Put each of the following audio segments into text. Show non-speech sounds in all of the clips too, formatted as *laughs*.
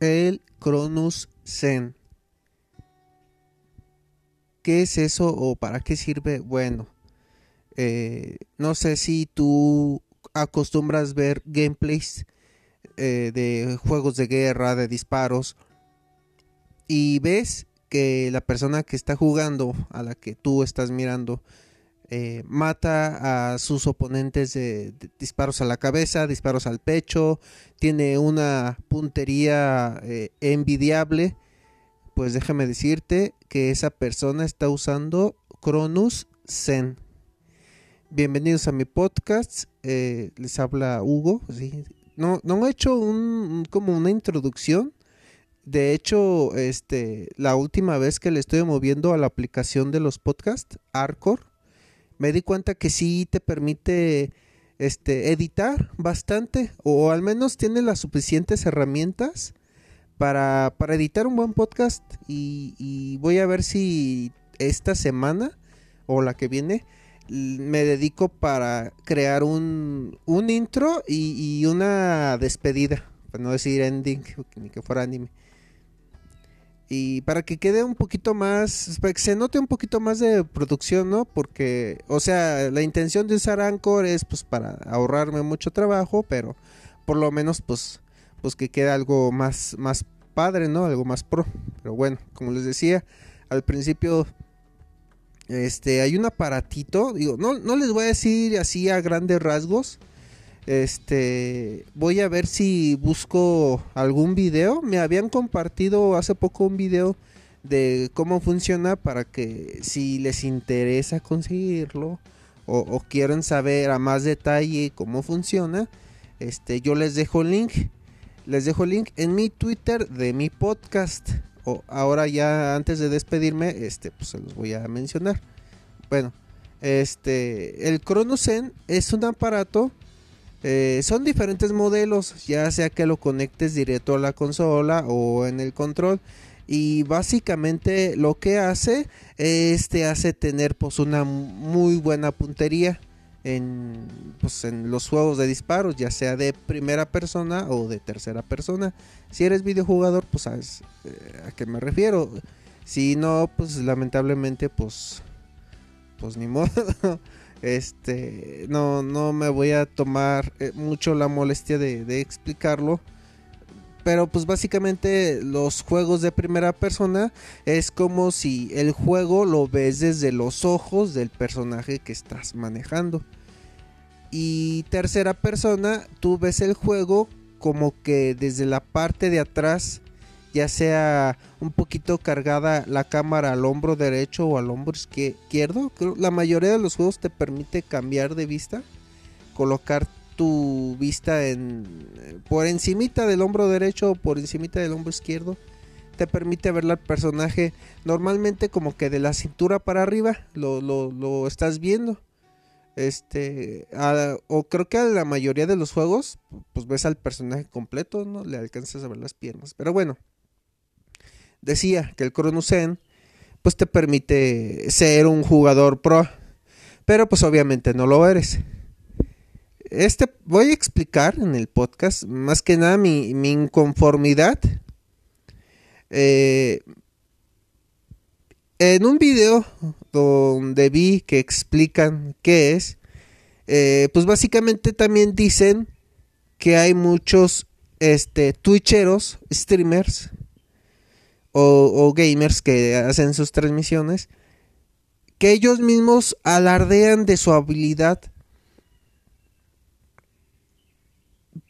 el Cronus Zen. ¿Qué es eso o para qué sirve? Bueno, eh, no sé si tú acostumbras ver gameplays eh, de juegos de guerra, de disparos, y ves que la persona que está jugando, a la que tú estás mirando, eh, mata a sus oponentes de, disparos a la cabeza, disparos al pecho, tiene una puntería eh, envidiable, pues déjame decirte que esa persona está usando Cronus Zen. Bienvenidos a mi podcast, eh, les habla Hugo. No, no he hecho un, como una introducción. De hecho, este, la última vez que le estoy moviendo a la aplicación de los podcasts, Arcor, me di cuenta que sí te permite este, editar bastante o al menos tiene las suficientes herramientas para, para editar un buen podcast y, voy a ver si esta semana o la que viene me dedico para crear un, un intro y, y, una despedida, para no decir ending, ni que fuera anime y para que quede un poquito más, para que se note un poquito más de producción, ¿no? Porque, o sea, la intención de usar Anchor es pues para ahorrarme mucho trabajo, pero por lo menos pues, pues que quede algo más, más padre, ¿no? Algo más pro. Pero bueno, como les decía, al principio este hay un aparatito, digo, no, no les voy a decir así a grandes rasgos, este, voy a ver si busco algún video. Me habían compartido hace poco un video de cómo funciona para que si les interesa conseguirlo o, quieren saber a más detalle cómo funciona, este, yo les dejo el link. Les dejo el link en mi Twitter de mi podcast. O ahora ya antes de despedirme, este, pues se los voy a mencionar. Bueno, este, el ChronoSen es un aparato eh, son diferentes modelos, ya sea que lo conectes directo a la consola o en el control. Y básicamente lo que hace es hace tener pues una muy buena puntería en, pues, en los juegos de disparos, ya sea de primera persona o de tercera persona. Si eres videojugador, pues sabes eh, a qué me refiero. Si no, pues lamentablemente, pues, pues ni modo. *laughs* Este, no, no me voy a tomar eh, mucho la molestia de, explicarlo. Pero pues básicamente los juegos de primera persona es como si el juego lo ves desde los ojos del personaje que estás manejando. Y tercera persona, tú ves el juego como que desde la parte de atrás ya sea un poquito cargada la cámara al hombro derecho o al hombro izquierdo. la mayoría de los juegos te permite cambiar de vista, colocar tu vista en por encimita del hombro derecho o por encimita del hombro izquierdo. Te permite ver al personaje normalmente como que de la cintura para arriba lo, lo, estás viendo. Este, o creo que a la mayoría de los juegos, pues ves al personaje completo, no le alcanzas a ver las piernas. Pero bueno, decía que el Zen pues te permite ser un jugador pro, pero pues obviamente no lo eres. Este voy a explicar en el podcast más que nada mi, inconformidad. Eh, en un video donde vi que explican qué es, eh, pues básicamente también dicen que hay muchos este, streamers, o, gamers que hacen sus transmisiones, que ellos mismos alardean de su habilidad,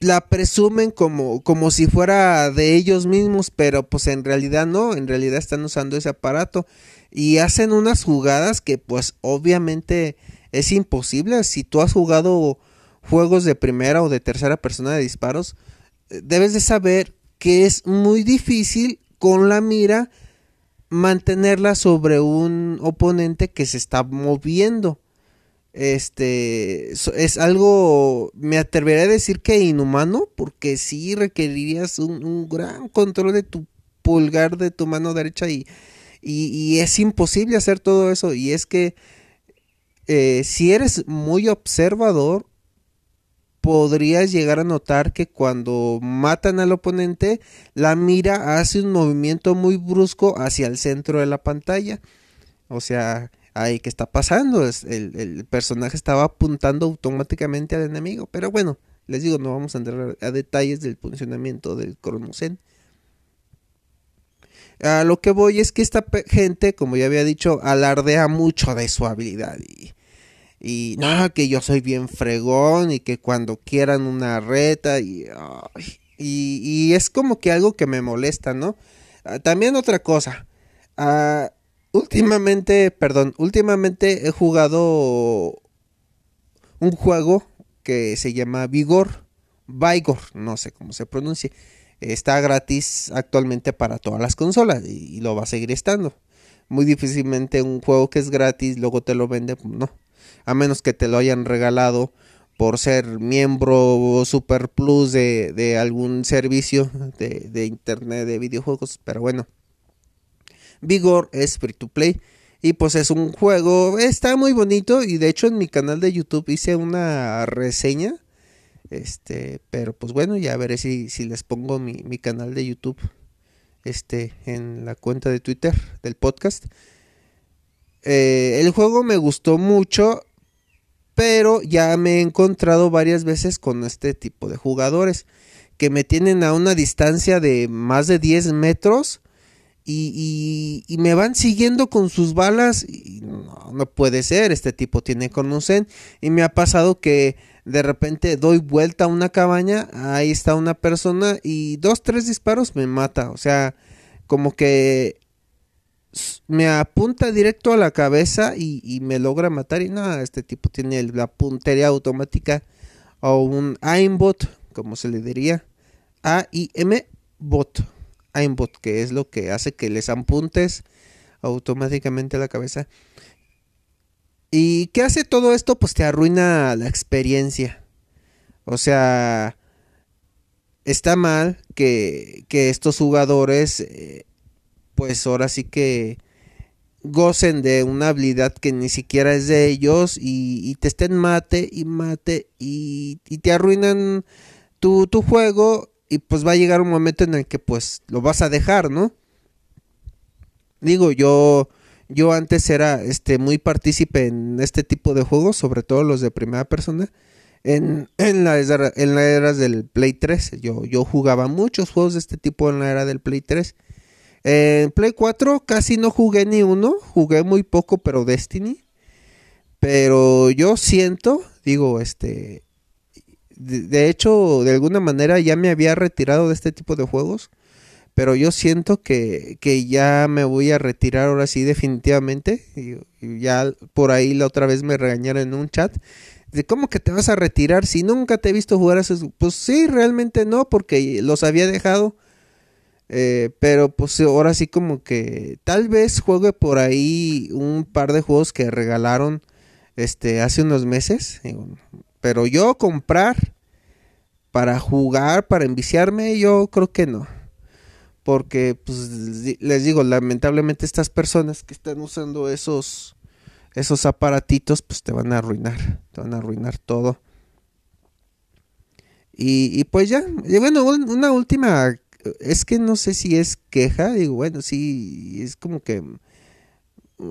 la presumen como, como si fuera de ellos mismos, pero pues en realidad no, en realidad están usando ese aparato y hacen unas jugadas que pues obviamente es imposible. Si tú has jugado juegos de primera o de tercera persona de disparos, debes de saber que es muy difícil con la mira mantenerla sobre un oponente que se está moviendo. Este es algo, me atreveré a decir que inhumano, porque sí requerirías un, gran control de tu pulgar de tu mano derecha y, y, es imposible hacer todo eso. Y es que eh, si eres muy observador, podrías llegar a notar que cuando matan al oponente, la mira hace un movimiento muy brusco hacia el centro de la pantalla. O sea, ahí ¿qué está pasando? El, personaje estaba apuntando automáticamente al enemigo. Pero bueno, les digo, no vamos a entrar a detalles del funcionamiento del Cronosen. A lo que voy es que esta gente, como ya había dicho, alardea mucho de su habilidad y no, que yo soy bien fregón y que cuando quieran una reta y, y, es como que algo que me molesta, ¿no? Ah, también otra cosa, ah, últimamente, perdón, últimamente he jugado un juego que se llama Vigor, Vigor, no sé cómo se pronuncia. Está gratis actualmente para todas las consolas y, lo va a seguir estando. Muy difícilmente un juego que es gratis luego te lo vende, no a menos que te lo hayan regalado por ser miembro Super Plus de, algún servicio de, internet de videojuegos. Pero bueno, Vigor es free to play. Y pues es un juego, está muy bonito. Y de hecho en mi canal de YouTube hice una reseña. Este, pero pues bueno, ya veré si, si les pongo mi, mi canal de YouTube. Este, en la cuenta de Twitter del podcast. Eh, el juego me gustó mucho pero ya me he encontrado varias veces con este tipo de jugadores que me tienen a una distancia de más de 10 metros y, me van siguiendo con sus balas y no, no puede ser, este tipo tiene conocen y me ha pasado que de repente doy vuelta a una cabaña, ahí está una persona y dos, tres disparos me mata, o sea, como que me apunta directo a la cabeza y, me logra matar. Y nada, este tipo tiene la puntería automática o un aimbot, como se le diría. A-I-M bot. Aimbot, que es lo que hace que les apuntes automáticamente a la cabeza. ¿Y qué hace todo esto? Pues te arruina la experiencia. O sea, está mal que, que estos jugadores eh, pues ahora sí que gocen de una habilidad que ni siquiera es de ellos y, te estén mate y mate y, te arruinan tu, tu, juego y pues va a llegar un momento en el que pues lo vas a dejar, ¿no? Digo, yo yo antes era este muy partícipe en este tipo de juegos, sobre todo los de primera persona. En, en, la, en la era del Play 3, yo, yo jugaba muchos juegos de este tipo en la era del Play 3 en Play 4 casi no jugué ni uno, jugué muy poco, pero Destiny. Pero yo siento, digo, este, de, hecho, de alguna manera ya me había retirado de este tipo de juegos. Pero yo siento que, que ya me voy a retirar ahora sí definitivamente. Y, ya por ahí la otra vez me regañaron en un chat. De cómo que te vas a retirar si nunca te he visto jugar a esos. Pues sí, realmente no, porque los había dejado eh, pero pues ahora sí como que tal vez juegue por ahí un par de juegos que regalaron este hace unos meses. Pero yo comprar para jugar, para enviciarme, yo creo que no. Porque pues les digo, lamentablemente estas personas que están usando esos esos aparatitos pues te van a arruinar, te van a arruinar todo. Y, pues ya, bueno, una última es que no sé si es queja, digo, bueno, sí, es como que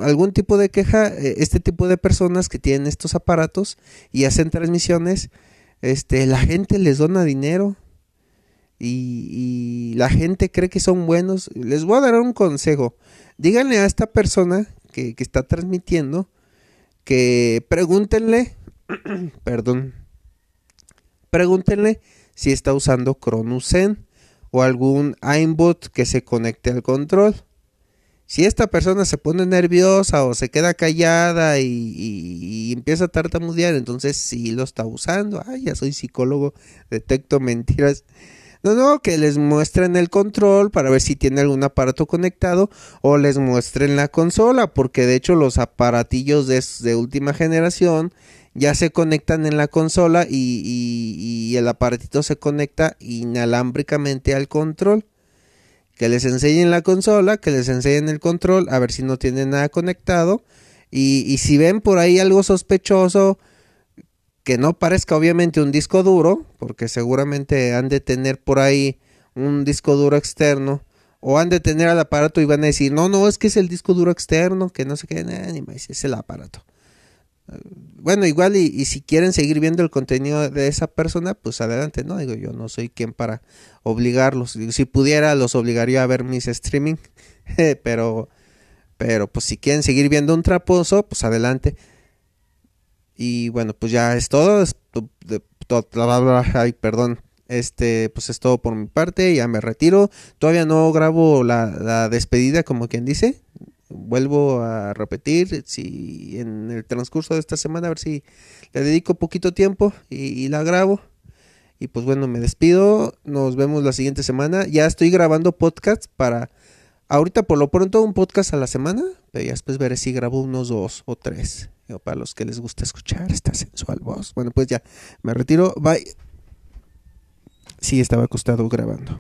algún tipo de queja, eh, este tipo de personas que tienen estos aparatos y hacen transmisiones, este, la gente les dona dinero y, la gente cree que son buenos. Les voy a dar un consejo. Díganle a esta persona que, que está transmitiendo que pregúntenle, *clears throat* perdón, pregúntenle si está usando Cronusen o algún aimbot que se conecte al control. Si esta persona se pone nerviosa o se queda callada y, empieza a tartamudear, entonces sí lo está usando. Ay, ya soy psicólogo, detecto mentiras. No, no, que les muestren el control para ver si tiene algún aparato conectado o les muestren la consola, porque de hecho los aparatillos de, de última generación ya se conectan en la consola y, el aparatito se conecta inalámbricamente al control. Que les enseñen la consola, que les enseñen el control, a ver si no tienen nada conectado. Y, si ven por ahí algo sospechoso, que no parezca obviamente un disco duro, porque seguramente han de tener por ahí un disco duro externo, o han de tener al aparato y van a decir, no, no, es que es el disco duro externo, que no qué, ni más, es el aparato. Bueno, igual y, si quieren seguir viendo el contenido de esa persona, pues adelante, ¿no? Digo, yo no soy quien para obligarlos. Si pudiera, los obligaría a ver mis streaming, *laughs* pero, pero pues si quieren seguir viendo un traposo, pues adelante. Y bueno, pues ya es todo. ay, perdón. Este, pues es todo por mi parte. Ya me retiro. Todavía no grabo la, despedida, como quien dice. Vuelvo a repetir. Si en el transcurso de esta semana, a ver si le dedico poquito tiempo y, la grabo. Y pues bueno, me despido. Nos vemos la siguiente semana. Ya estoy grabando podcast para. Ahorita por lo pronto un podcast a la semana. Pero ya después veré si grabo unos dos o tres para los que les gusta escuchar esta sensual voz. Bueno, pues ya, me retiro. Bye. Sí, estaba acostado grabando.